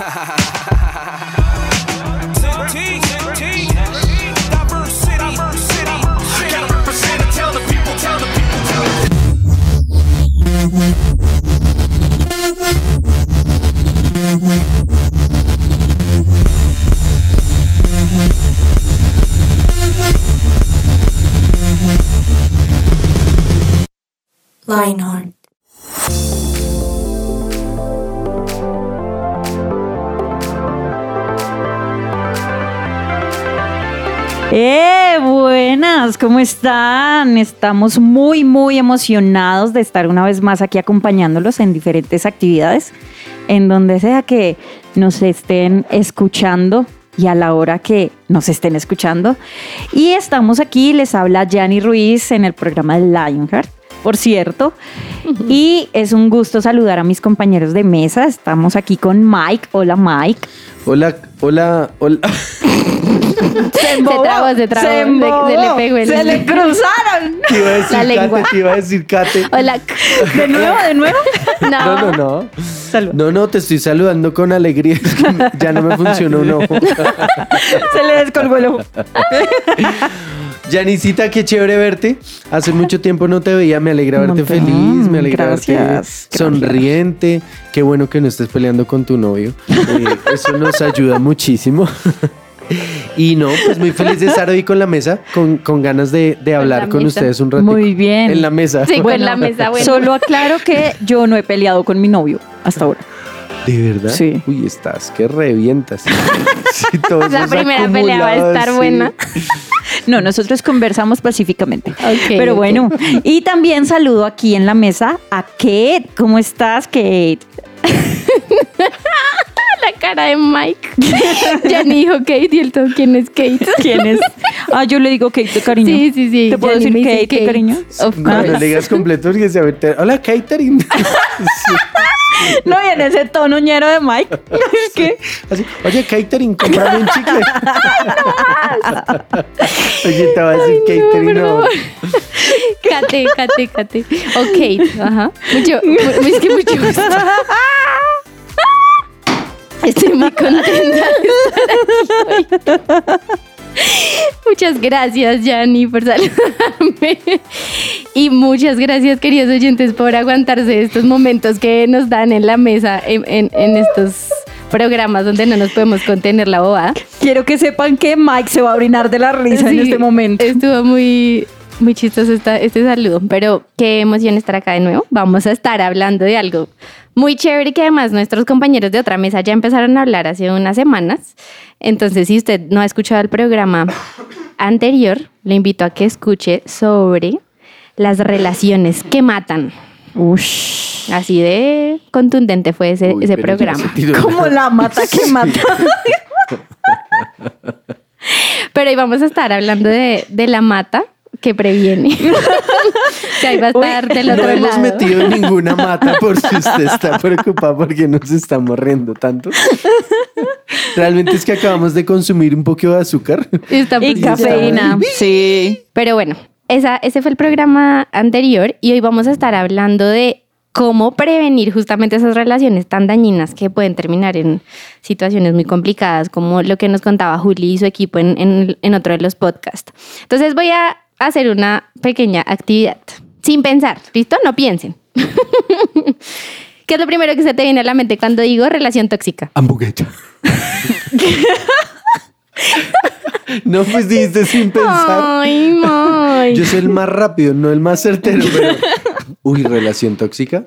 ha ha ha ha ¿cómo están? Estamos muy, muy emocionados de estar una vez más aquí acompañándolos en diferentes actividades, en donde sea que nos estén escuchando y a la hora que nos estén escuchando. Y estamos aquí, les habla Yanni Ruiz en el programa de Lionheart, por cierto. Y es un gusto saludar a mis compañeros de mesa. Estamos aquí con Mike. Hola Mike. Hola, hola, hola. Se, embobó, trabó, se trabó. Se, Se- embobó, se le pegó el- Se le cruzaron. Te iba a decir La lengua. Kate, te iba a decir Kate. Hola. De nuevo, de nuevo. No. No, no, no. Salud. No, no, te estoy saludando con alegría. Ya no me funciona un ojo. Se le descolgó el ojo. Janicita, qué chévere verte. Hace mucho tiempo no te veía. Me alegra verte feliz. Me alegra Gracias, verte gracias. sonriente. Qué bueno que no estés peleando con tu novio. Eh, eso nos ayuda muchísimo. Y no, pues muy feliz de estar hoy con la mesa, con, con ganas de, de hablar la con mesa. ustedes un ratito. Muy bien. En la mesa. Sí, con la mesa, bueno. Solo aclaro que yo no he peleado con mi novio hasta ahora. ¿De verdad? Sí. Uy, estás que revientas. Sí, todos La primera pelea va a estar sí. buena. No, nosotros conversamos pacíficamente. Ok, Pero bueno, y también saludo aquí en la mesa a Kate. ¿Cómo estás, Kate? Cara de Mike. ya ni dijo Kate y el todo quién es Kate. ¿Quién es? Ah, yo le digo Kate de cariño. Sí, sí, sí. ¿Te puedo decir Kate de cariño? Of No, no course. le digas completo porque se va a meter. Hola, catering. No, y en ese tono ñero de Mike. Es que Así, oye, catering, comprame un chicle. Oye, te va a decir catering. por No, favor. Cate, cate, cate. Ok, ajá. Mucho, mu- es que mucho gusto. Estoy muy contenta de estar aquí hoy. Muchas gracias, Yanni, por saludarme. Y muchas gracias, queridos oyentes, por aguantarse estos momentos que nos dan en la mesa en, en- en estos programas donde no nos podemos contener la bobada. quiero que sepan que Mike se va a orinar de la risa en este momento. Estuvo muy, muy chistoso esta- este saludo, pero qué emoción estar acá de nuevo. Vamos a estar hablando de algo muy chévere que además nuestros compañeros de otra mesa ya empezaron a hablar hace unas semanas. Entonces, si usted no ha escuchado el programa anterior, le invito a que escuche sobre las relaciones que matan. Ush. Así de contundente fue ese, Uy, programa. ¿Cómo la mata que mata? Pero hoy vamos a estar hablando de, de la mata que previene. que ahí va a estar del No hemos lado. metido en ninguna mata por si usted está preocupado porque nos estamos riendo tanto. Realmente es que acabamos de consumir un poco de azúcar. Está y cafeína. Sí. Pero bueno, esa, ese fue el programa anterior y hoy vamos a estar hablando de cómo prevenir justamente esas relaciones tan dañinas que pueden terminar en situaciones muy complicadas, como lo que nos contaba Juli y su equipo en, en- en otro de los podcasts. Entonces voy a hacer una pequeña actividad, sin pensar, ¿listo? No piensen. ¿Qué es lo primero que se te viene a la mente cuando digo relación tóxica? Hamburguesa. no, pues dijiste sin pensar. Ay, Mike. Yo soy el más rápido, no el más certero, pero. Uy, relación tóxica.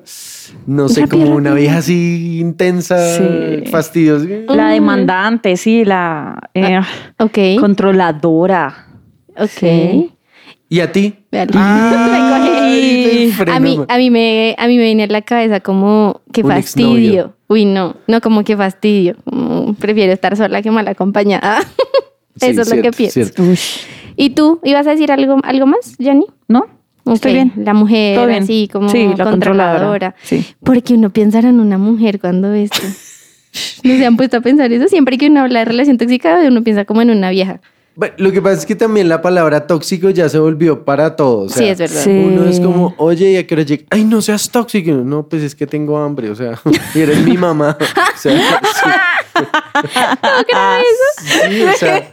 No sé, Rápido, como una rápido. vieja así intensa, Sí. fastidiosa. La demandante, sí, la eh, Ok. controladora. Ok. Sí. ¿Y a ti? Ay, me a mí, a mí me, a mí me viene a la cabeza como que Un fastidio. Uy, no, no como que fastidio. Como prefiero estar sola que mal acompañada. Sí, Eso es lo que pienso. ¿Y tú ibas a decir algo, algo más, Jenny? ¿No? Estoy Ok, bien. La mujer Todo bien. así como Sí, la controladora. controladora. Sí. Porque uno pensará en una mujer cuando esto. ¿No se han puesto a pensar eso? Siempre que uno habla de relación tóxica, uno piensa como en una vieja. Bueno, lo que pasa es que también la palabra tóxico ya se volvió para todos. Sí, es verdad. Sí. Uno es como, oye, ¿y a qué hora llega? Ay, no seas tóxico. No, pues es que tengo hambre, o sea, y eres mi mamá. O sea, sí. Sí, o sea,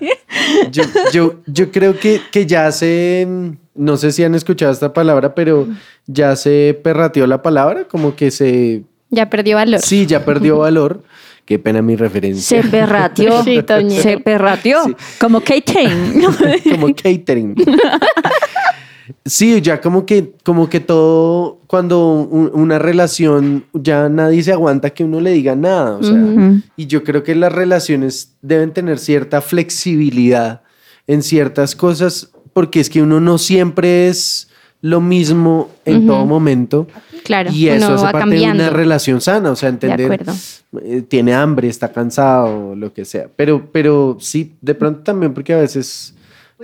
yo, yo, yo creo que, que ya se, no sé si han escuchado esta palabra, pero ya se perrateó la palabra, como que se, Ya perdió valor. sí, ya perdió valor. Qué pena mi referencia. Se perrateó. Sí, Toño. Se perrateó. Sí. Como Kate como catering. Sí, ya como que, como que todo, cuando un- una relación ya nadie se aguanta que uno le diga nada. O sea, y yo creo que las relaciones deben tener cierta flexibilidad en ciertas cosas, porque es que uno no siempre es lo mismo en todo momento. Claro, y eso hace va parte de una relación sana, o sea, entender, eh, tiene hambre, está cansado, lo que sea. Pero, pero sí, de pronto también porque a veces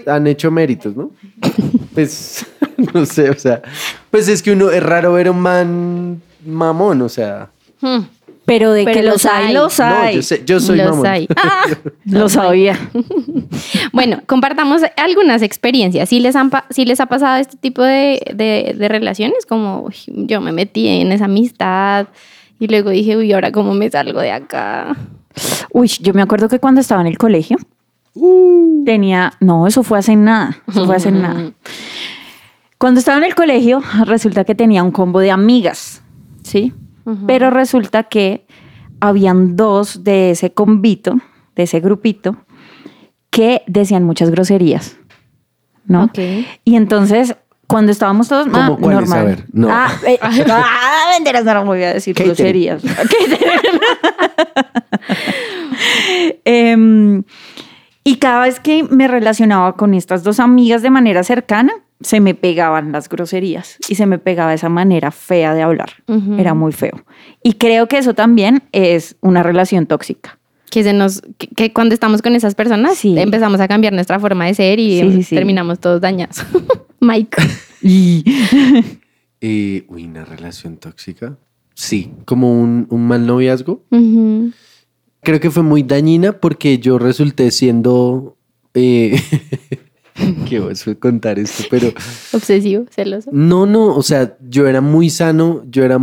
han hecho méritos, ¿no? Pues, no sé, o sea, pues es que uno, es raro ver un man mamón, o sea, Hmm. Pero de Pero que los los hay, hay. los no, hay. yo, sé, yo soy Los mamón. hay. Ah, Lo sabía. Bueno, compartamos algunas experiencias. Si les, han si les ha pasado este tipo de, de- de relaciones, como uy, yo me metí en esa amistad y luego dije, uy, ahora cómo me salgo de acá. Uy, yo me acuerdo que cuando estaba en el colegio Uh. tenía, no, eso fue hace nada, eso fue hace nada. Cuando estaba en el colegio, resulta que tenía un combo de amigas, ¿sí? Pero resulta que habían dos de ese combito, de ese grupito, que decían muchas groserías, ¿no? Ok. Y entonces, cuando estábamos todos, ¿Cómo ah, cuáles? normal. A ver, no. Ah, eh, ah, no, no voy a decir Catering. groserías. Em, y cada vez que me relacionaba con estas dos amigas de manera cercana, se me pegaban las groserías y se me pegaba esa manera fea de hablar. Era muy feo. Y creo que eso también es una relación tóxica. Que, se nos, que, que cuando estamos con esas personas Sí. empezamos a cambiar nuestra forma de ser y Sí, sí, sí. terminamos todos dañados. Mike. Y Eh, uy, una relación tóxica. Sí, como un, un mal noviazgo. Ujú. Creo que fue muy dañina porque yo resulté siendo... Eh, qué oso contar esto, pero... Obsesivo, celoso. No, no, o sea, yo era muy sano, yo era,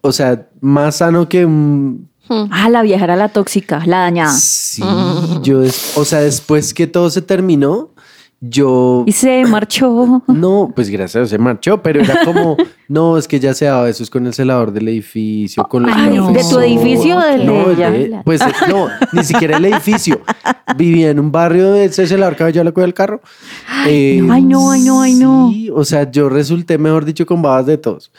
o sea, más sano que... mm, ah, la vieja era la tóxica, la dañada. Sí, yo, o sea, después que todo se terminó, yo... Y se marchó. No, pues gracias se marchó, pero era como, no, es que ya se daba besos con el celador del edificio, con los Ay, ¿de tu edificio o del no, de ella? de- pues no, ni siquiera el edificio. Vivía en un barrio de ese celador que yo le cuida el carro. Eh, Ay, no, ay, no, ay, no. Sí, o sea, yo resulté, mejor dicho, con babas de todos.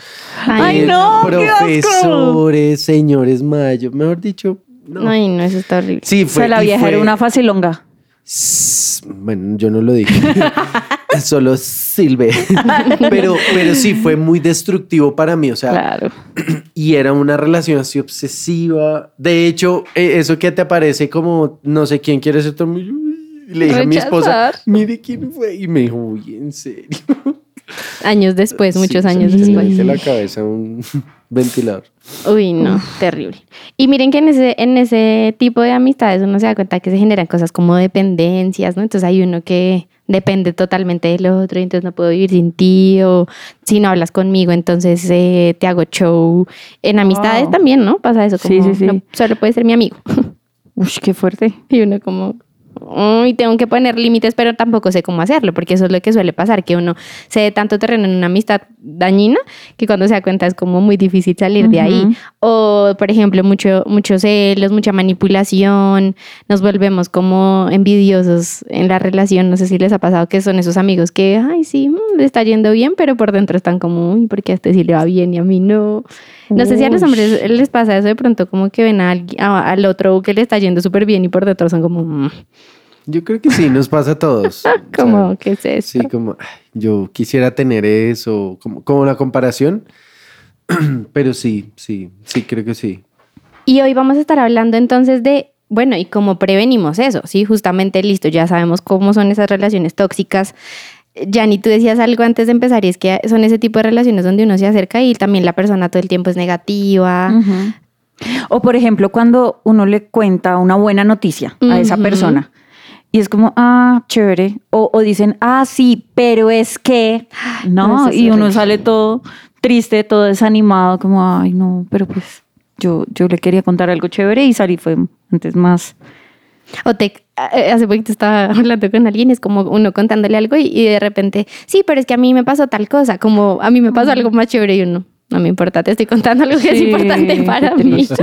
Ay, Eh, no. Profesores, señores Mayo, mejor dicho, no. Ay, no, eso está horrible. Sí, O fue. sea, la vieja fue- era una facilonga. Bueno, yo no lo dije. Solo silbe. pero, pero sí, fue muy destructivo para mí. O sea, Claro. y era una relación así obsesiva. De hecho, eh, eso que te aparece como no sé quién quiere ser tu amigo. Le dije a mi esposa, mire quién fue. Y me dijo, uy, en serio. Años después, muchos Sí, años se me después. hizo la cabeza un ventilador. Uy, no, terrible. Y miren que en ese, en ese tipo de amistades uno se da cuenta que se generan cosas como dependencias, ¿no? Entonces hay uno que depende totalmente del otro, y entonces no puedo vivir sin ti, o si no hablas conmigo, entonces eh, te hago show. En amistades Wow. también, ¿no? Pasa eso, Sí, como sí, sí. no, solo puede ser mi amigo. Uy, qué fuerte. Y uno como, uy, tengo que poner límites, pero tampoco sé cómo hacerlo, porque eso es lo que suele pasar, que uno se dé tanto terreno en una amistad dañina que cuando se da cuenta es como muy difícil salir de ahí. O, por ejemplo, mucho, muchos celos, mucha manipulación, nos volvemos como envidiosos en la relación. No sé si les ha pasado que son esos amigos que, ay, sí, mm, le está yendo bien, pero por dentro están como, uy, porque a este sí le va bien y a mí no. No sé si a los hombres les pasa eso de pronto, como que ven a al otro que le está yendo súper bien y por dentro son como, mm, Yo creo que sí, nos pasa a todos. como, O sea, ¿qué es eso? Sí, como yo quisiera tener eso, como, como la comparación. Pero sí, sí, sí, creo que sí. Y hoy vamos a estar hablando entonces de, bueno, y cómo prevenimos eso, ¿sí? Justamente, listo, ya sabemos cómo son esas relaciones tóxicas. Yanni, tú decías algo antes de empezar y es que son ese tipo de relaciones donde uno se acerca y también la persona todo el tiempo es negativa. Ujú. O por ejemplo, cuando uno le cuenta una buena noticia a esa Ujú. persona y es como, ah, chévere. O, o dicen, ah, sí, pero es que, No, ¿no? y uno sale todo triste, todo desanimado, como, ay, no, pero pues yo, yo le quería contar algo chévere y salí fue Antes más. O te, eh, hace poquito estaba hablando con alguien, es como uno contándole algo y, y de repente, sí, pero es que a mí me pasó tal cosa, como a mí me pasó algo más chévere y uno, no me importa, te estoy contando algo que es importante para mí.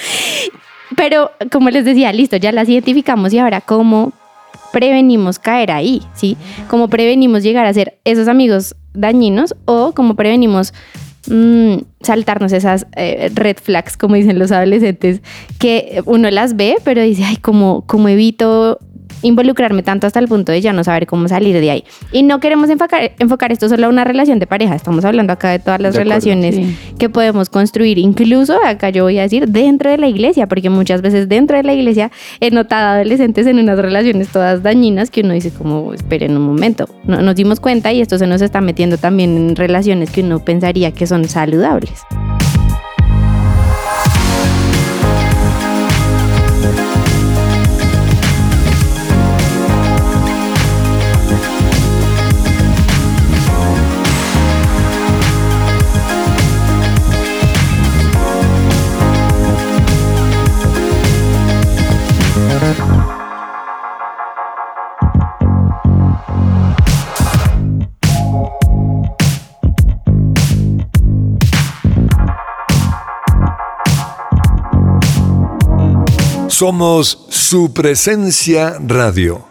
Pero como les decía, listo, ya las identificamos y ahora cómo prevenimos caer ahí, ¿sí? Cómo prevenimos llegar a ser esos amigos dañinos o cómo prevenimos mm, saltarnos esas eh, red flags, como dicen los adolescentes, que uno las ve, pero dice, ay, ¿cómo, cómo evito involucrarme tanto hasta el punto de ya no saber cómo salir de ahí? Y no queremos enfocar, enfocar esto solo a una relación de pareja, estamos hablando acá de todas las De acuerdo, relaciones sí. que podemos construir, incluso acá yo voy a decir dentro de la iglesia, porque muchas veces dentro de la iglesia he notado adolescentes en unas relaciones todas dañinas que uno dice como, esperen un momento, no, nos dimos cuenta y esto se nos está metiendo también en relaciones que uno pensaría que son saludables. Somos su presencia radio.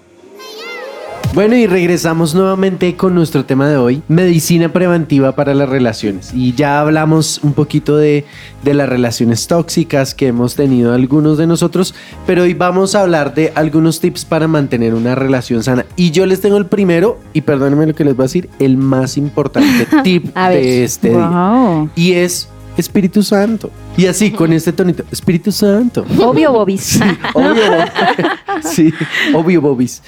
Bueno, y regresamos nuevamente con nuestro tema de hoy, medicina preventiva para las relaciones. Y ya hablamos un poquito de, de las relaciones tóxicas que hemos tenido algunos de nosotros, pero hoy vamos a hablar de algunos tips para mantener una relación sana. Y yo les tengo el primero, y perdónenme lo que les voy a decir, el más importante tip de este día. Y es Espíritu Santo. Y así, con este tonito, Espíritu Santo. Obvio, Bobis. Obvio, Bob. sí, obvio, Bobis.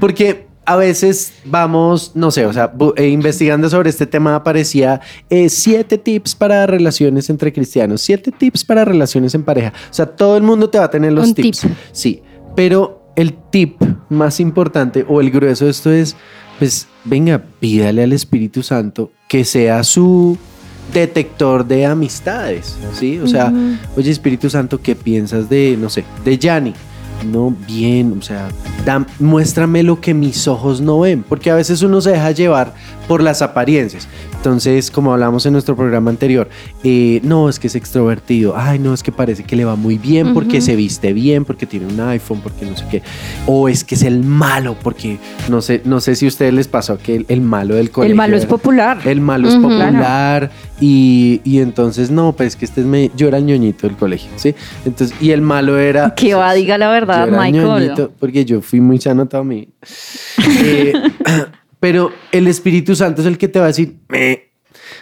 Porque a veces vamos, no sé, o sea, eh, investigando sobre este tema aparecía eh, siete tips para relaciones entre cristianos, siete tips para relaciones en pareja. O sea, todo el mundo te va a tener los Un tips. tip. Sí, pero el tip más importante o el grueso de esto es, pues, venga, pídale al Espíritu Santo que sea su detector de amistades, ¿sí? O sea, oye Espíritu Santo, ¿qué piensas de, no sé, de Yanni? No, bien, o sea, da- muéstrame lo que mis ojos no ven, porque a veces uno se deja llevar por las apariencias. Entonces, como hablamos en nuestro programa anterior, eh, no, es que es extrovertido, ay, no, es que parece que le va muy bien porque se viste bien, porque tiene un iPhone, porque no sé qué, o es que es el malo, porque no sé, no sé si a ustedes les pasó que el, el malo del colegio. El malo es popular. el malo es popular y, y entonces no, pues que este es me, yo era el ñoñito del colegio, ¿sí? Entonces, y el malo era... Que va, diga la verdad, Michael. ñoñito, porque yo fui muy sano toda mi. Eh, pero el Espíritu Santo es el que te va a decir... "Meh".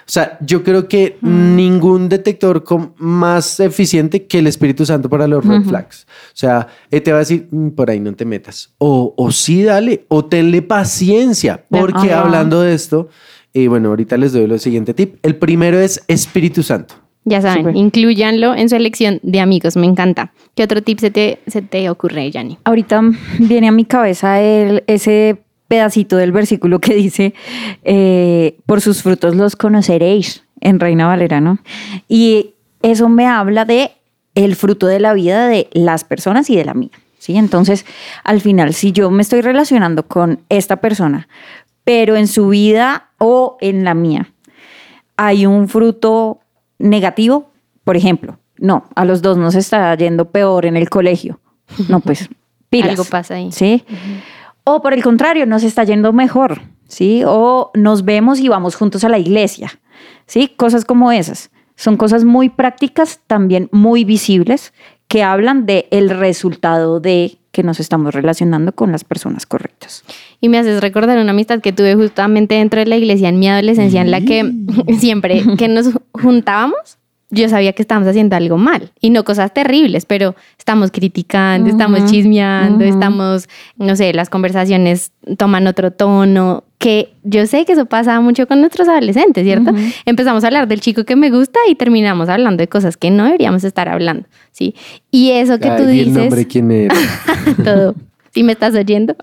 O sea, yo creo que ningún detector com- más eficiente que el Espíritu Santo para los red flags. O sea, él te va a decir, "Mm, por ahí no te metas. O, o sí, dale. O tenle paciencia. Porque hablando de esto, eh, bueno, ahorita les doy el siguiente tip. El primero es Espíritu Santo. Ya saben, Súper. incluyanlo en su elección de amigos, me encanta. ¿Qué otro tip se te, se te ocurre, Yanni? Ahorita viene a mi cabeza el, ese pedacito del versículo que dice, eh, por sus frutos los conoceréis, en Reina Valera, ¿no? Y eso me habla de el fruto de la vida de las personas y de la mía, ¿sí? Entonces, al final, si yo me estoy relacionando con esta persona, pero en su vida o en la mía, hay un fruto negativo, por ejemplo, no, a los dos nos está yendo peor en el colegio. No, pues, pilas. Algo pasa ahí. ¿Sí? O por el contrario, nos está yendo mejor, ¿sí? O nos vemos y vamos juntos a la iglesia, ¿sí? Cosas como esas. Son cosas muy prácticas, también muy visibles, que hablan de el resultado de que nos estamos relacionando con las personas correctas. Y me haces recordar una amistad que tuve justamente dentro de la iglesia en mi adolescencia, en la que siempre que nos juntábamos, yo sabía que estábamos haciendo algo mal y no cosas terribles, pero estamos criticando, estamos chismeando, estamos, no sé, las conversaciones toman otro tono, que yo sé que eso pasa mucho con nuestros adolescentes, ¿cierto? Empezamos a hablar del chico que me gusta y terminamos hablando de cosas que no deberíamos estar hablando, ¿sí? Y eso que Ay, tú vi el dices, nombre quién era. todo. Si me estás oyendo.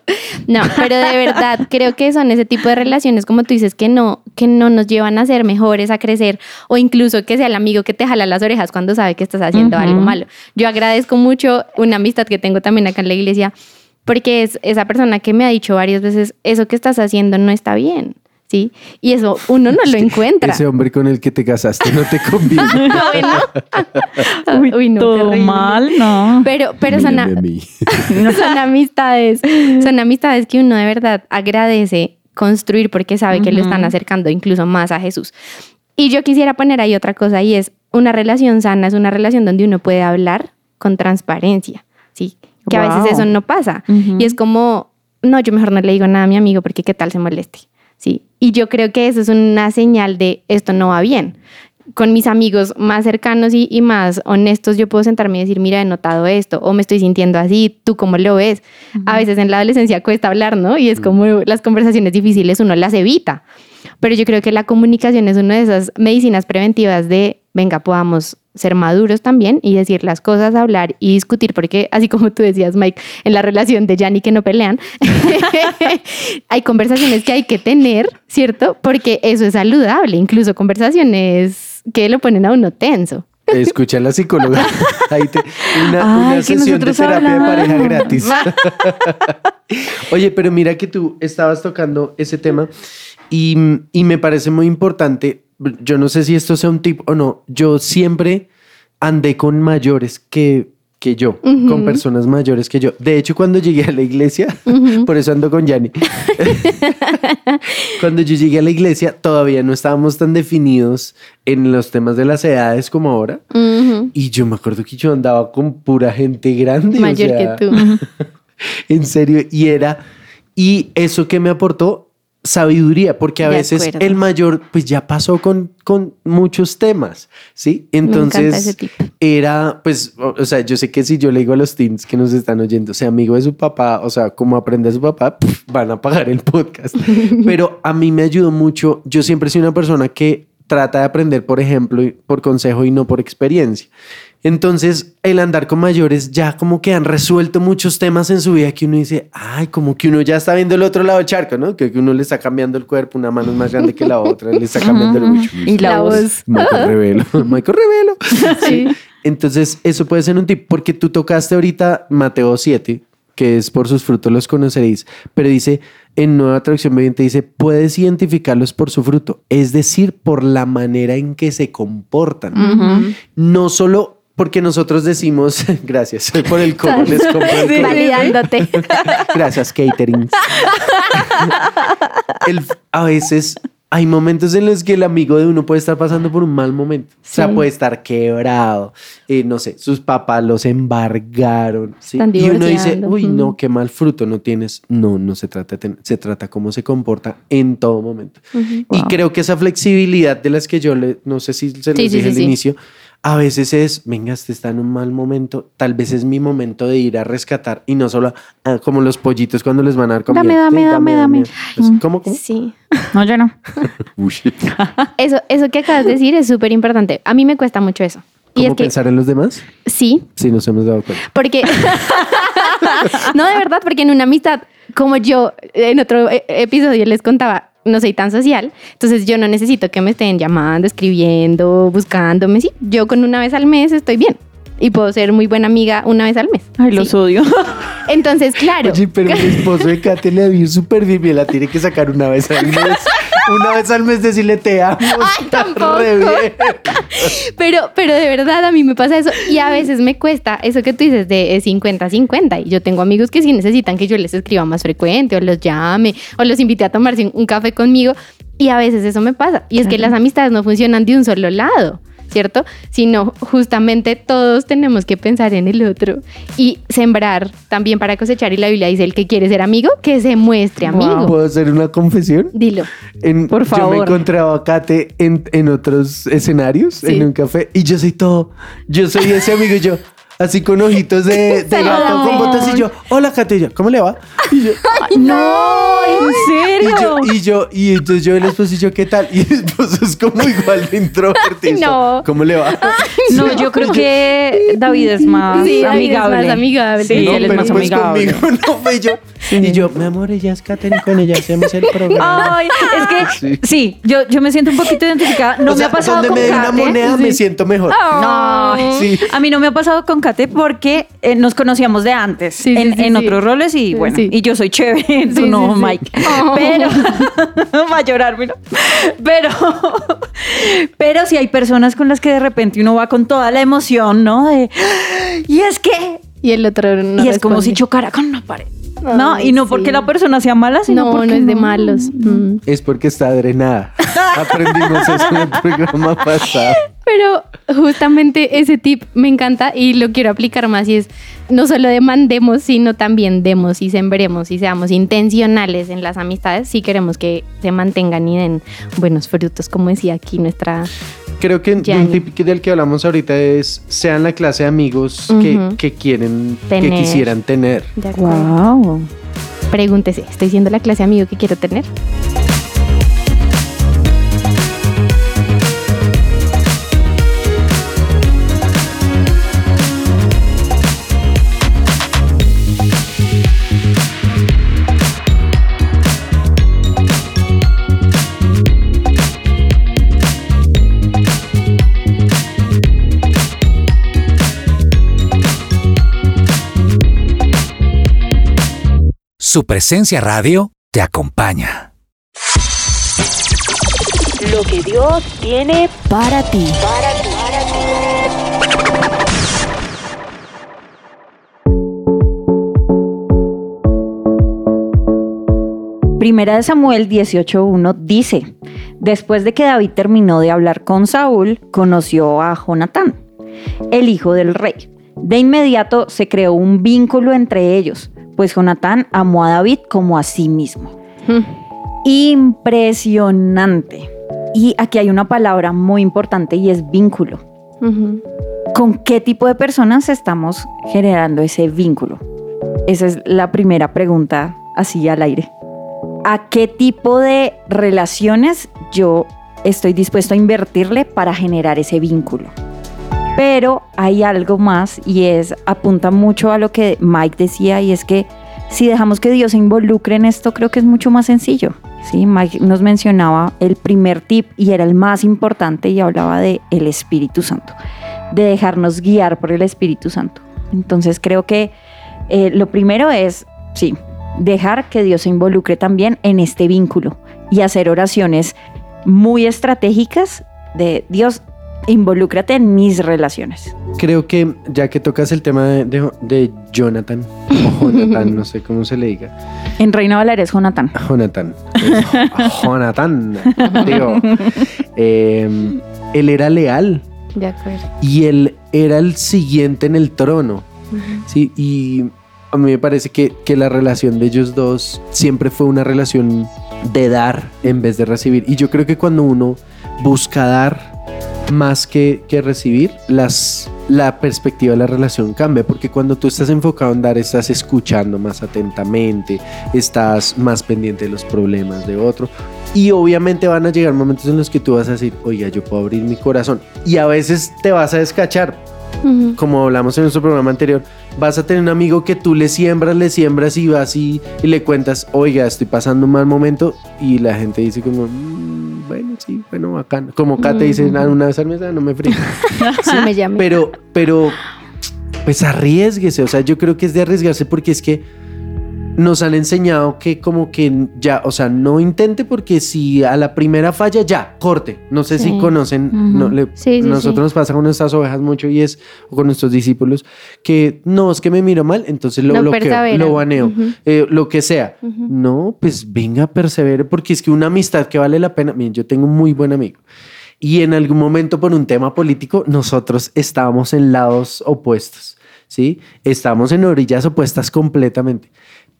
No, pero de verdad creo que son ese tipo de relaciones, como tú dices, que no, que no nos llevan a ser mejores, a crecer, o incluso que sea el amigo que te jala las orejas cuando sabe que estás haciendo algo malo. Yo agradezco mucho una amistad que tengo también acá en la iglesia, porque es esa persona que me ha dicho varias veces, eso que estás haciendo no está bien, ¿sí? Y eso uno no lo encuentra. Ese hombre con el que te casaste no te conviene. Uy, no, todo terrible. mal, ¿no? Pero, pero son, a- a son amistades, son amistades que uno de verdad agradece construir porque sabe que lo están acercando incluso más a Jesús. Y yo quisiera poner ahí otra cosa y es una relación sana, es una relación donde uno puede hablar con transparencia, ¿sí? Que a Wow. veces eso no pasa. Ujú. Y es como, no, yo mejor no le digo nada a mi amigo porque qué tal se moleste. Y yo creo que eso es una señal de esto no va bien. Con mis amigos más cercanos y, y más honestos, yo puedo sentarme y decir, mira, he notado esto, o me estoy sintiendo así, ¿tú cómo lo ves? A veces en la adolescencia cuesta hablar, ¿no? Y es como las conversaciones difíciles uno las evita. Pero yo creo que la comunicación es una de esas medicinas preventivas de, venga, podamos ser maduros también y decir las cosas, hablar y discutir, porque así como tú decías, Mike, en la relación de Jan y que no pelean, hay conversaciones que hay que tener, ¿cierto? Porque eso es saludable, incluso conversaciones que lo ponen a uno tenso. Escucha a la psicóloga. Ahí te, una, Ay, una sesión de terapia de pareja gratis. Oye, pero mira que tú estabas tocando ese tema y, y me parece muy importante. Yo no sé si esto sea un tip o no. Yo siempre andé con mayores que, que yo, con personas mayores que yo. De hecho, cuando llegué a la iglesia, por eso ando con Yanni. cuando yo llegué a la iglesia, todavía no estábamos tan definidos en los temas de las edades como ahora. Ujú. Y yo me acuerdo que yo andaba con pura gente grande. o Mayor sea, que tú. En serio, y era, y eso que me aportó sabiduría, porque a De veces acuerdo. el mayor pues ya pasó con, con muchos temas, ¿sí? Entonces era, pues, o, o sea, yo sé que si yo le digo a los teens que nos están oyendo, sea amigo de su papá, o sea, como aprende a su papá, van a pagar el podcast. Pero a mí me ayudó mucho, yo siempre soy una persona que trata de aprender, por ejemplo, y- por consejo y no por experiencia. Entonces, el andar con mayores ya como que han resuelto muchos temas en su vida que uno dice, ay, como que uno ya está viendo el otro lado del charco, ¿no? Que, que uno le está cambiando el cuerpo, una mano es más grande que la otra, le está cambiando el Ujú. Y la, voz. Michael Revelo. Michael Revelo. Sí. Entonces, eso puede ser un tip, porque tú tocaste ahorita Mateo 7, que es por sus frutos los conoceréis, pero dice, en nueva traducción viviente dice, puedes identificarlos por su fruto, es decir, por la manera en que se comportan. No solo porque nosotros decimos, gracias por el cómo les compro el Sí. cómo". Validándote. Gracias, catering. El- a veces hay momentos en los que el amigo de uno puede estar pasando por un mal momento. O sea, puede estar quebrado. eh, no sé, sus papás los embargaron. Y uno dice, uy, no, qué mal fruto no tienes. No, no se trata de tener, se trata cómo se comporta en todo momento. Y Wow. creo que esa flexibilidad de las que yo le, no sé si se los Sí, dije al inicio, a veces es, venga, este está en un mal momento, tal vez es mi momento de ir a rescatar y no solo ah, como los pollitos cuando les van a dar comida. Dame, dame, Sí, dame, dame. Pues, ¿Cómo, cómo? Sí. No, yo no. Eso, eso que acabas de decir es súper importante. A mí me cuesta mucho eso. Y ¿Cómo que pensar en los demás? sí, Sí, nos hemos dado cuenta. porque no de verdad, porque en una amistad como yo en otro eh, episodio les contaba, no soy tan social, entonces yo no necesito que me estén llamando, escribiendo, buscándome. Sí, yo con una vez al mes estoy bien y puedo ser muy buena amiga una vez al mes. Ay, Sí. los odio. Entonces, claro. Oye, pero el esposo de Kate le va a ir súper bien, y la tiene que sacar una vez al mes. Una vez al mes decirle te amo. Ay, está tampoco. re bien. Pero, pero de verdad a mí me pasa eso y a veces me cuesta eso que tú dices de 50-50 y yo tengo amigos que sí necesitan que yo les escriba más frecuente o los llame o los invite a tomarse un café conmigo y a veces eso me pasa y es que las amistades no funcionan de un solo lado. ¿Cierto? Sino justamente todos tenemos que pensar en el otro y sembrar también para cosechar. Y la Biblia dice: el que quiere ser amigo, que se muestre Wow. amigo. ¿Puedo hacer una confesión? Dilo. En- Por Yo me favor. encontraba a Kate en, en otros escenarios, Sí. en un café, y yo soy todo. Yo soy ese amigo y yo, así con ojitos de, de gato, con botas, y yo, hola y yo, ¿cómo le va? Y yo, No, ¿en Y serio? yo, y yo, y entonces yo el esposo y yo, ¿qué tal? Y el esposo es como igual de introvertido. No. ¿Cómo le va? No, yo creo que David es más Sí, David es amigable. más amigable. Sí, No, él es más pues amigable. conmigo no fue yo. Y yo, mi amor, ella es Katherine, con ella hacemos el programa. Ay, es que Sí. sí, yo, yo me siento un poquito identificada. No o sea, me ha pasado donde con me den una moneda me siento mejor. No, Sí. a mí no me ha pasado con Kate porque eh, nos conocíamos de antes Sí, en, sí, en sí. otros roles y bueno, y yo soy chévere, tú no. Mike. Oh. Pero va a llorar, mira. Pero pero si hay personas con las que de repente uno va con toda la emoción, ¿no? De y es que Y el otro no y es como si chocara con una pared. No, y no sí. porque la persona sea mala, sino No, porque no es de malos. Mm. Es porque está drenada. Aprendimos eso en el programa pasado. Pero justamente ese tip me encanta y lo quiero aplicar más y es no solo demandemos, sino también demos y sembremos y seamos intencionales en las amistades si queremos que se mantengan y den buenos frutos, como decía aquí nuestra... Creo que un tip del que hablamos ahorita es sean la clase de amigos que, que quieren, que Tener. quisieran tener. De acuerdo. Wow. Pregúntese, ¿estoy siendo la clase de amigo que quiero tener? Su presencia radio te acompaña. Lo que Dios tiene Para ti. Primera de Samuel 18.1 dice, después de que David terminó de hablar con Saúl, conoció a Jonatán, el hijo del rey. De inmediato se creó un vínculo entre ellos, pues Jonatán amó a David como a sí mismo. Impresionante. Y aquí hay una palabra muy importante y es vínculo. ¿Con qué tipo de personas estamos generando ese vínculo? Esa es la primera pregunta así al aire. ¿A qué tipo de relaciones yo estoy dispuesto a invertirle para generar ese vínculo? Pero hay algo más y es, apunta mucho a lo que Mike decía y es que si dejamos que Dios se involucre en esto, creo que es mucho más sencillo. Mike nos mencionaba el primer tip y era el más importante y hablaba de el Espíritu Santo, de dejarnos guiar por el Espíritu Santo. Entonces creo que eh, lo primero es, sí, dejar que Dios se involucre también en este vínculo y hacer oraciones muy estratégicas de Dios, involúcrate en mis relaciones. Creo que ya que tocas el tema de, de- de Jonathan, o Jonathan, no sé cómo se le diga, En Reina Valeria es Jonathan. Jonathan, es Jonathan, digo, eh, él era leal De acuerdo. y él era el siguiente en el trono, ¿sí? Y a mí me parece que, que la relación de ellos dos siempre fue una relación de dar en vez de recibir. Y yo creo que cuando uno busca dar más que, que recibir, las, la perspectiva de la relación cambia, porque cuando tú estás enfocado en dar, estás escuchando más atentamente, estás más pendiente de los problemas de otro. Y obviamente van a llegar momentos en los que tú vas a decir, oiga, yo puedo abrir mi corazón. Y a veces te vas a descachar, como hablamos en nuestro programa anterior, vas a tener un amigo que tú le siembras, le siembras y vas y, y le cuentas, oiga, estoy pasando un mal momento y la gente dice como, "Mm, bueno, sí, bueno, bacán. Como Kate dice, "Ah, una vez al mes ah, no me frío. Sí me llame. pero, pero, pues arriesguese, o sea, yo creo que es de arriesgarse porque es que nos han enseñado que como que ya, o sea, no intente porque si a la primera falla, ya, corte. No sé si conocen, no, le- Sí, sí, nosotros nos pasa con nuestras ovejas mucho y es, o con nuestros discípulos, que no, es que me miro mal, entonces lo No bloqueo, lo baneo, eh, lo que sea. No, pues venga, persevere, porque es que una amistad que vale la pena, miren, yo tengo un muy buen amigo. Y en algún momento por un tema político, nosotros estábamos en lados opuestos, ¿sí? Estábamos en orillas opuestas completamente.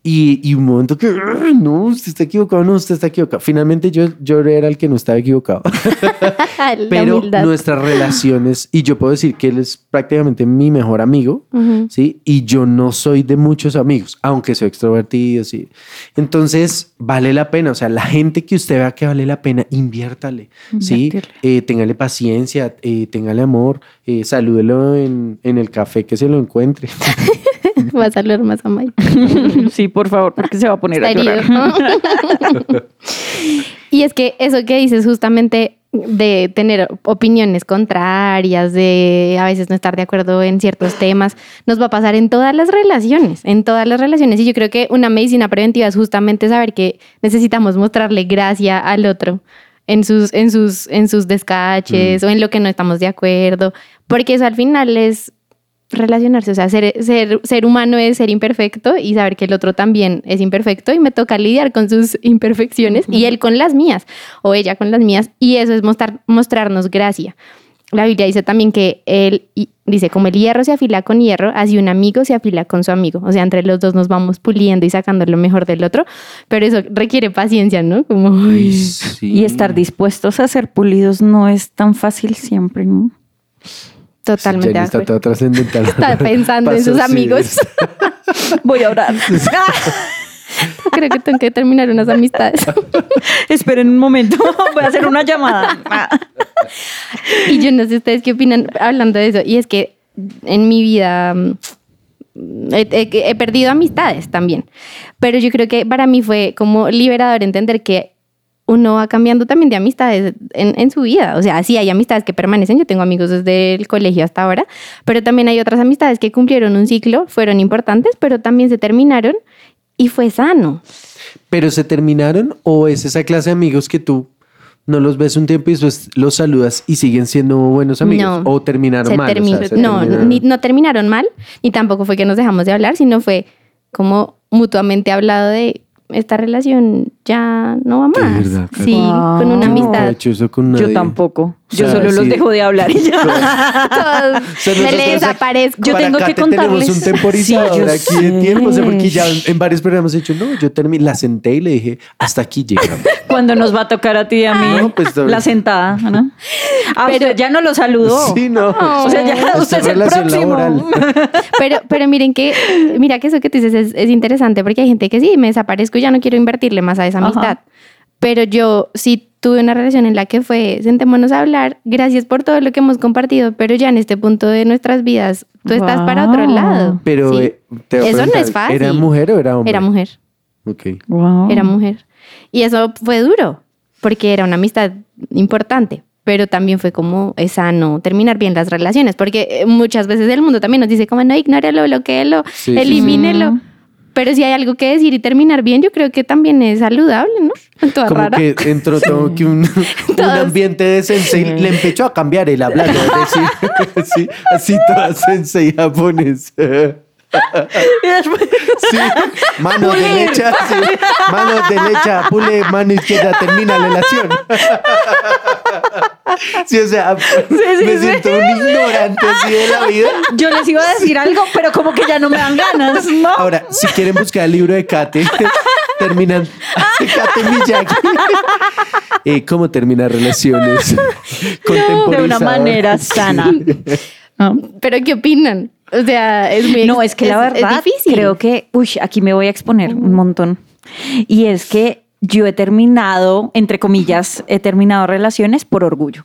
Y, y un momento que, "Ah, no, usted está equivocado, no, usted está equivocado. Finalmente yo, yo era el que no estaba equivocado. Pero humildad. nuestras relaciones, y yo puedo decir que él es prácticamente mi mejor amigo. ¿sí? Y yo no soy de muchos amigos, aunque soy extrovertido, sí. Entonces, vale la pena, o sea, la gente que usted vea que vale la pena, inviértale, ¿sí? Eh, téngale paciencia, eh, téngale amor, eh, salúdelo en, en el café que se lo encuentre. Va a saludar más a Mike. sí, por favor, porque se va a poner a Está llorar. herido. y es que eso que dices justamente de tener opiniones contrarias, de a veces no estar de acuerdo en ciertos temas, nos va a pasar en todas las relaciones, en todas las relaciones. Y yo creo que una medicina preventiva es justamente saber que necesitamos mostrarle gracia al otro en sus, en sus, en sus descaches o en lo que no estamos de acuerdo, porque eso al final es relacionarse, o sea, ser, ser, ser humano es ser imperfecto y saber que el otro también es imperfecto y me toca lidiar con sus imperfecciones y él con las mías o ella con las mías y eso es mostrar, mostrarnos gracia. La Biblia dice también que él dice, como el hierro se afila con hierro, así un amigo se afila con su amigo. O sea, entre los dos nos vamos puliendo y sacando lo mejor del otro, pero eso requiere paciencia, ¿no? Como, ay, Sí. Y estar dispuestos a ser pulidos no es tan fácil siempre, ¿no? Totalmente Jenny está acuerdo. toda trascendental. Está pensando en sus amigos. Voy a orar. Creo que tengo que terminar unas amistades. Esperen un momento, voy a hacer una llamada. Y yo no sé ustedes qué opinan hablando de eso. Y es que en mi vida mm, he, he- he perdido amistades también. Pero yo creo que para mí fue como liberador entender que uno va cambiando también de amistades en, en su vida. O sea, sí hay amistades que permanecen. Yo tengo amigos desde el colegio hasta ahora. Pero también hay otras amistades que cumplieron un ciclo, fueron importantes, pero también se terminaron y fue sano. ¿Pero se terminaron o es esa clase de amigos que tú no los ves un tiempo y después los saludas y siguen siendo buenos amigos? No. ¿O terminaron Se mal? o terminó- sea, se no, terminaron- ni- no terminaron mal, ni tampoco fue que nos dejamos de hablar, sino fue como mutuamente hablado de esta relación ya no va más. verdad, sí, Wow. con una he amistad. hecho eso con Yo tampoco. O Yo solo los dejo de hablar y ya. Todos, O sea, me nosotros le aquí- desaparezco. Yo tengo que te tenemos contarles. un temporizador Sí, aquí de tiempo, o sea, porque ya en varios programas he dicho, no, yo terminé, la senté y le dije, hasta aquí llegamos. Cuando nos va a tocar a ti y a mí No, pues, la sentada, ¿no? Ah, Pero- usted ya no lo saludó. Sí, no. O sea, ya usted es el próximo. laboral. Pero, pero miren que, mira que eso que tú dices es, es interesante porque hay gente que sí, me desaparezco y ya no quiero invertirle más a esa Ajá. amistad. Pero yo sí tuve una relación en la que fue, sentémonos a hablar, gracias por todo lo que hemos compartido, pero ya en este punto de nuestras vidas, tú estás para otro lado. Pero Sí. eh, te voy a Eso no es fácil. ¿Era mujer o era hombre? Era mujer. Ok. Wow. era mujer. Y eso fue duro, porque era una amistad importante, pero también fue como es sano terminar bien las relaciones, porque eh, muchas veces el mundo también nos dice como no, ignórelo, bloqueelo, Sí, sí, elimínelo. sí. Pero si hay algo que decir y terminar bien, yo creo que también es saludable, ¿no? Toda Como rara. que entró todo que un, ambiente de sensei le empezó a cambiar el hablado, es decir, sí, así toda sensei japonés. Sí, mano derecha, sí, mano derecha, pule, mano izquierda, termina la relación. Sí, o sea, me siento un ignorante así de la vida. Yo les iba a decir algo, pero como que ya no me dan ganas, ¿no? Ahora, si quieren buscar el libro de Kate, terminan Kate Miyagi. Eh, ¿Cómo terminar relaciones? de una manera sana. ¿no? Pero ¿qué opinan? O sea, es muy No, es que la verdad difícil. creo que, uy, aquí me voy a exponer un montón. Y es que yo he terminado, entre comillas, he terminado relaciones por orgullo.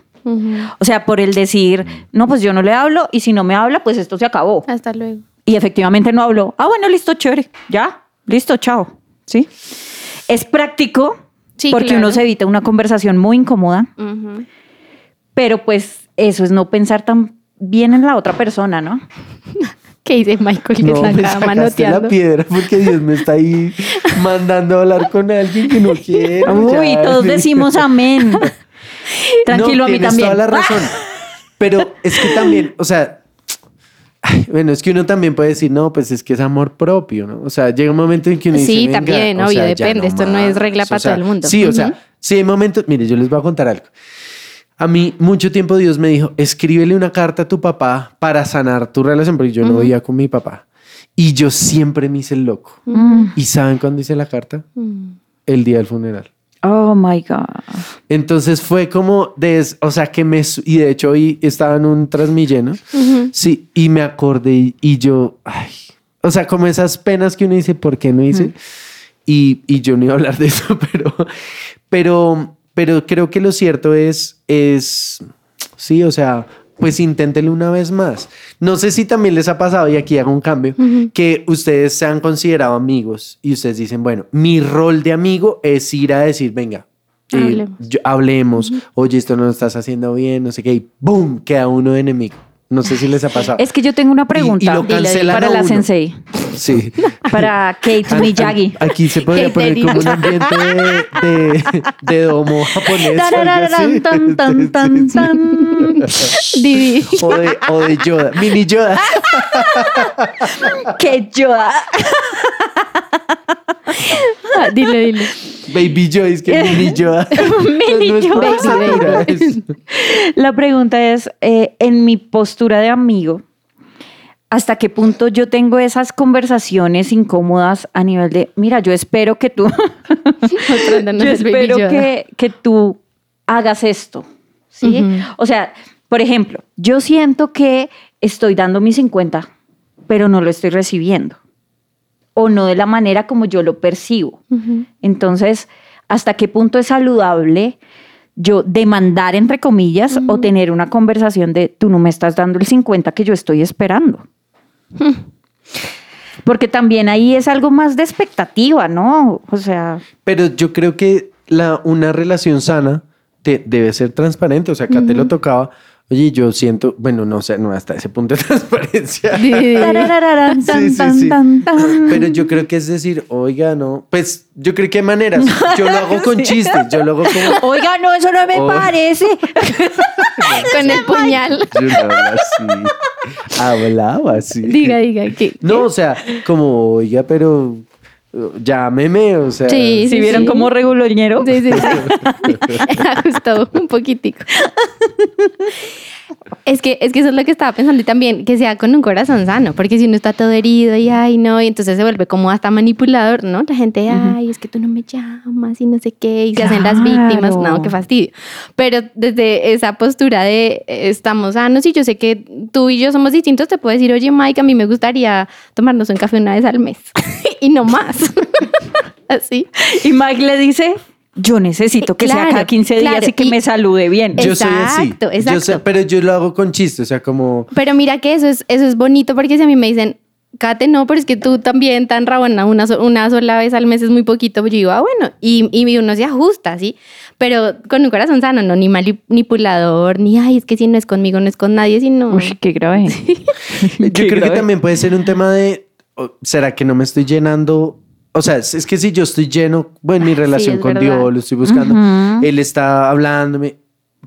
O sea, por el decir, no, pues yo no le hablo y si no me habla, pues esto se acabó. Hasta luego. Y efectivamente no habló. Ah, bueno, listo, chévere. Ya, listo, chao. ¿Sí? Es práctico Sí, porque claro. uno se evita una conversación muy incómoda, pero pues eso es no pensar tan bien en la otra persona, ¿no? ¿Qué dice Michael que No, me manoteando? la piedra porque Dios me está ahí mandando a hablar con alguien que no quiere. Uy, ya. todos decimos amén. Tranquilo, No, a mí tienes también. toda la razón. Pero es que también, o sea, ay, bueno, es que uno también puede decir, no, pues es que es amor propio, ¿no? O sea, llega un momento en que uno dice, Sí, "Venga, también, obvio, sea, depende, esto no es regla para todo el mundo. Sí, o sea, sí hay momentos, mire, yo les voy a contar algo. A mí mucho tiempo Dios me dijo, escríbele una carta a tu papá para sanar tu relación, porque yo no vivía con mi papá. Y yo siempre me hice el loco. Mm. ¿Y saben cuándo hice la carta? Mm. El día del funeral. Oh my God. Entonces fue como, des, o sea, que me... Y de hecho hoy estaba en un Transmilleno. Sí, y me acordé y, y yo, ay, o sea, como esas penas que uno dice, ¿por qué no hice? y, y yo no iba a hablar de eso, pero, pero, pero creo que lo cierto es, es, sí, o sea, pues inténtelo una vez más. No sé si también les ha pasado, y aquí hago un cambio, que ustedes se han considerado amigos y ustedes dicen, bueno, mi rol de amigo es ir a decir, venga, eh, Hablemos. yo- hablemos, oye, esto no lo estás haciendo bien, no sé qué, y ¡boom! Queda uno de enemigo. No sé si les ha pasado. Es que yo tengo una pregunta Y- y lo cancelan para a la uno. sensei, Sí. para Kate Miyagi. Aquí se podría Kate poner como un ambiente de, de, de domo japonés. o tan, tan, tan, de, o de Yoda, mini Yoda. Kate Yoda. Ah, dilo, dilo. Baby es que mini Yoda. Mini no Yoda. La pregunta es, eh, en mi postura de amigo, ¿hasta qué punto yo tengo esas conversaciones incómodas a nivel de, mira, yo espero que tú, yo espero que, que tú hagas esto? ¿Sí? O sea, por ejemplo, yo siento que estoy dando mi 50, pero no lo estoy recibiendo. O no de la manera como yo lo percibo. Entonces, ¿hasta qué punto es saludable yo demandar, entre comillas, o tener una conversación de tú no me estás dando el 50 que yo estoy esperando? Porque también ahí es algo más de expectativa, ¿no? O sea, Pero yo creo que la, una relación sana te, debe ser transparente. O sea, acá te lo tocaba. Oye, yo siento, bueno, no sé, no hasta ese punto de transparencia. Sí, sí, sí. Pero yo creo que es decir, oiga, no. Pues yo creo que hay maneras. Yo lo hago con chistes. Yo lo hago como. Oiga, no, eso no me Oh. parece. Con el puñal. Yo no hablaba así. Hablaba así. Diga, diga. ¿qué? No, o sea, como, oiga, pero uh, llámeme, o sea. Sí, ¿Si vieron cómo reguloñero? Sí, sí, sí. Ajustó un poquitico. Es que, es que eso es lo que estaba pensando y también que sea con un corazón sano, porque si uno está todo herido y ay no, y entonces se vuelve como hasta manipulador, ¿no? La gente, ay, es que tú no me llamas y no sé qué, y se hacen las víctimas, no, Claro. qué fastidio. Pero desde esa postura de eh, estamos sanos y yo sé que tú y yo somos distintos, te puedo decir, oye Mike, a mí me gustaría tomarnos un café una vez al mes y no más. Así. Y Mike le dice, yo necesito que sea cada 15 días y que y- me salude bien. Yo soy así. Exacto, Yo sé- exacto. pero yo lo hago con chiste, o sea, como. Pero mira que eso es, eso es bonito porque si a mí me dicen, Kate, no, pero es que tú también tan rabona una, so- una sola vez al mes es muy poquito, yo digo, ah, bueno, y, y uno se ajusta, ¿sí? Pero con un corazón sano, no ni manipulador, ni, ay, es que si no es conmigo, no es con nadie, sino... Uy, qué grave. Yo Qué creo que también puede ser un tema de. ¿Será que no me estoy llenando? O sea, es que si yo estoy lleno, bueno, mi relación es con verdad. Dios, lo estoy buscando, Ujú. él está hablándome,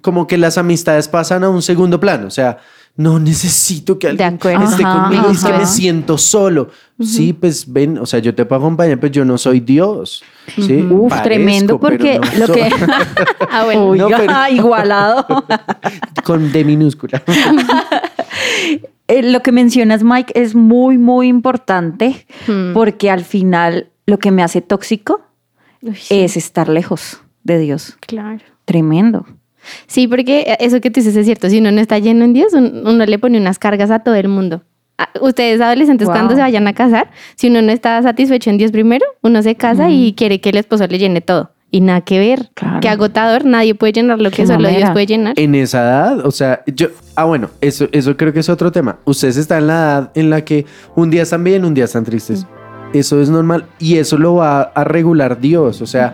como que las amistades pasan a un segundo plano, o sea, no necesito que alguien esté Ajá, conmigo, es que ajá. me siento solo. Sí, pues ven, o sea, yo te puedo acompañar, pero yo no soy Dios. ¿sí? Uf, Parezco, tremendo porque no lo soy. que... Ah, bueno. No, pero- igualado. con D minúscula. Eh, lo que mencionas, Mike, es muy, muy importante Hmm. porque al final lo que me hace tóxico Uy, sí, es estar lejos de Dios. claro. Tremendo. Sí, porque eso que tú dices es cierto, si uno no está lleno en Dios, un- uno le pone unas cargas a todo el mundo. Ah, Ustedes adolescentes Wow. cuando se vayan a casar, si uno no está satisfecho en Dios primero, uno se casa y quiere que el esposo le llene todo. Y nada que ver. Claro. Qué agotador, nadie puede llenar lo que solo. Dios puede llenar. En esa edad, o sea, yo, ah, bueno, eso, eso creo que es otro tema. Ustedes están en la edad en la que un día están bien, un día están tristes. Eso es normal y eso lo va a regular Dios, o sea,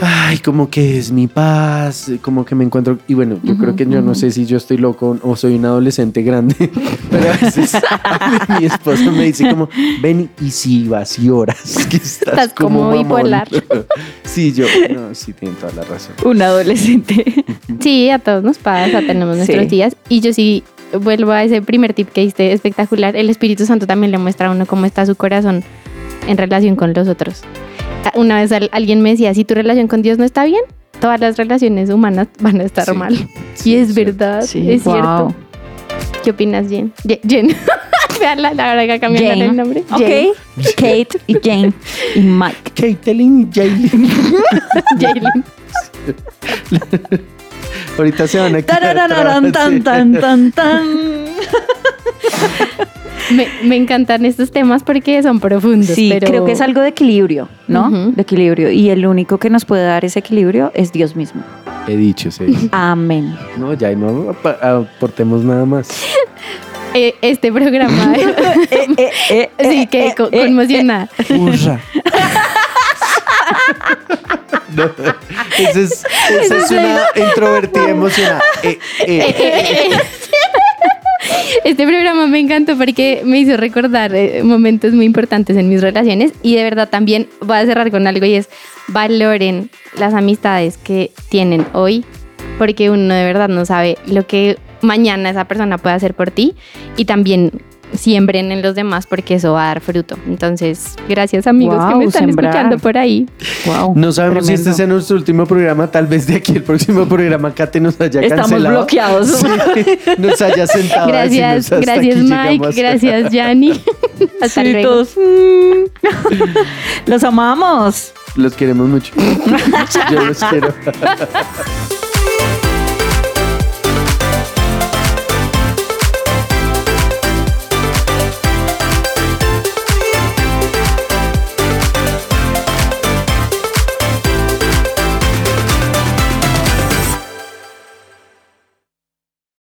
ay, como que es mi paz, como que me encuentro, y bueno, yo creo que yo no sé si yo estoy loco o soy un adolescente grande, pero a veces mi esposo me dice como, ven y si vas y oras, que estás, Estás como mamón". bipolar. sí, yo, no, sí, tienen toda la razón. Un adolescente. Sí, a todos nos pasa, tenemos Sí. nuestros días. Y yo sí vuelvo a ese primer tip que diste espectacular. El Espíritu Santo también le muestra a uno cómo está su corazón en relación con los otros. Ah, Una vez al- alguien me decía, si tu relación con Dios no está bien, todas las relaciones humanas van a estar Sí. mal. Sí, y es cierto. verdad, Sí, es wow. cierto. ¿Qué opinas, Jen? Ye- Jen. Veanla, la verdad que cambiaron el nombre. Jane. Ok. Kate y Jane y Mike. Caitlyn y Jaylin. Jaylin. Ahorita se van a atrás, tan, sí. tan, tan, tan. Me, me encantan estos temas porque son profundos. Sí, pero... creo que es algo de equilibrio, ¿no? De equilibrio. Y el único que nos puede dar ese equilibrio es Dios mismo. He dicho, sí. Amén. No, ya no aportemos nada más. Eh, este programa. Eh, sí, que co- conmocionada. No, esa es, esa es una introvertida emocionada. Este programa me encantó porque me hizo recordar eh, momentos muy importantes en mis relaciones y de verdad también voy a cerrar con algo y es valoren las amistades que tienen hoy porque uno de verdad no sabe lo que mañana esa persona puede hacer por ti y también siembren en los demás porque eso va a dar fruto. Entonces, gracias amigos que me están sembrar. escuchando por ahí. Wow. No sabemos si este sea nuestro último programa. Tal vez de aquí el próximo programa Kate nos haya Estamos cancelado. bloqueados. Sí, nos haya sentado. Gracias, decirnos, "Hasta gracias aquí Mike, llegamos". gracias Yanni. Hasta Sí, luego. todos, mm. Los amamos. Los queremos mucho. Yo los quiero.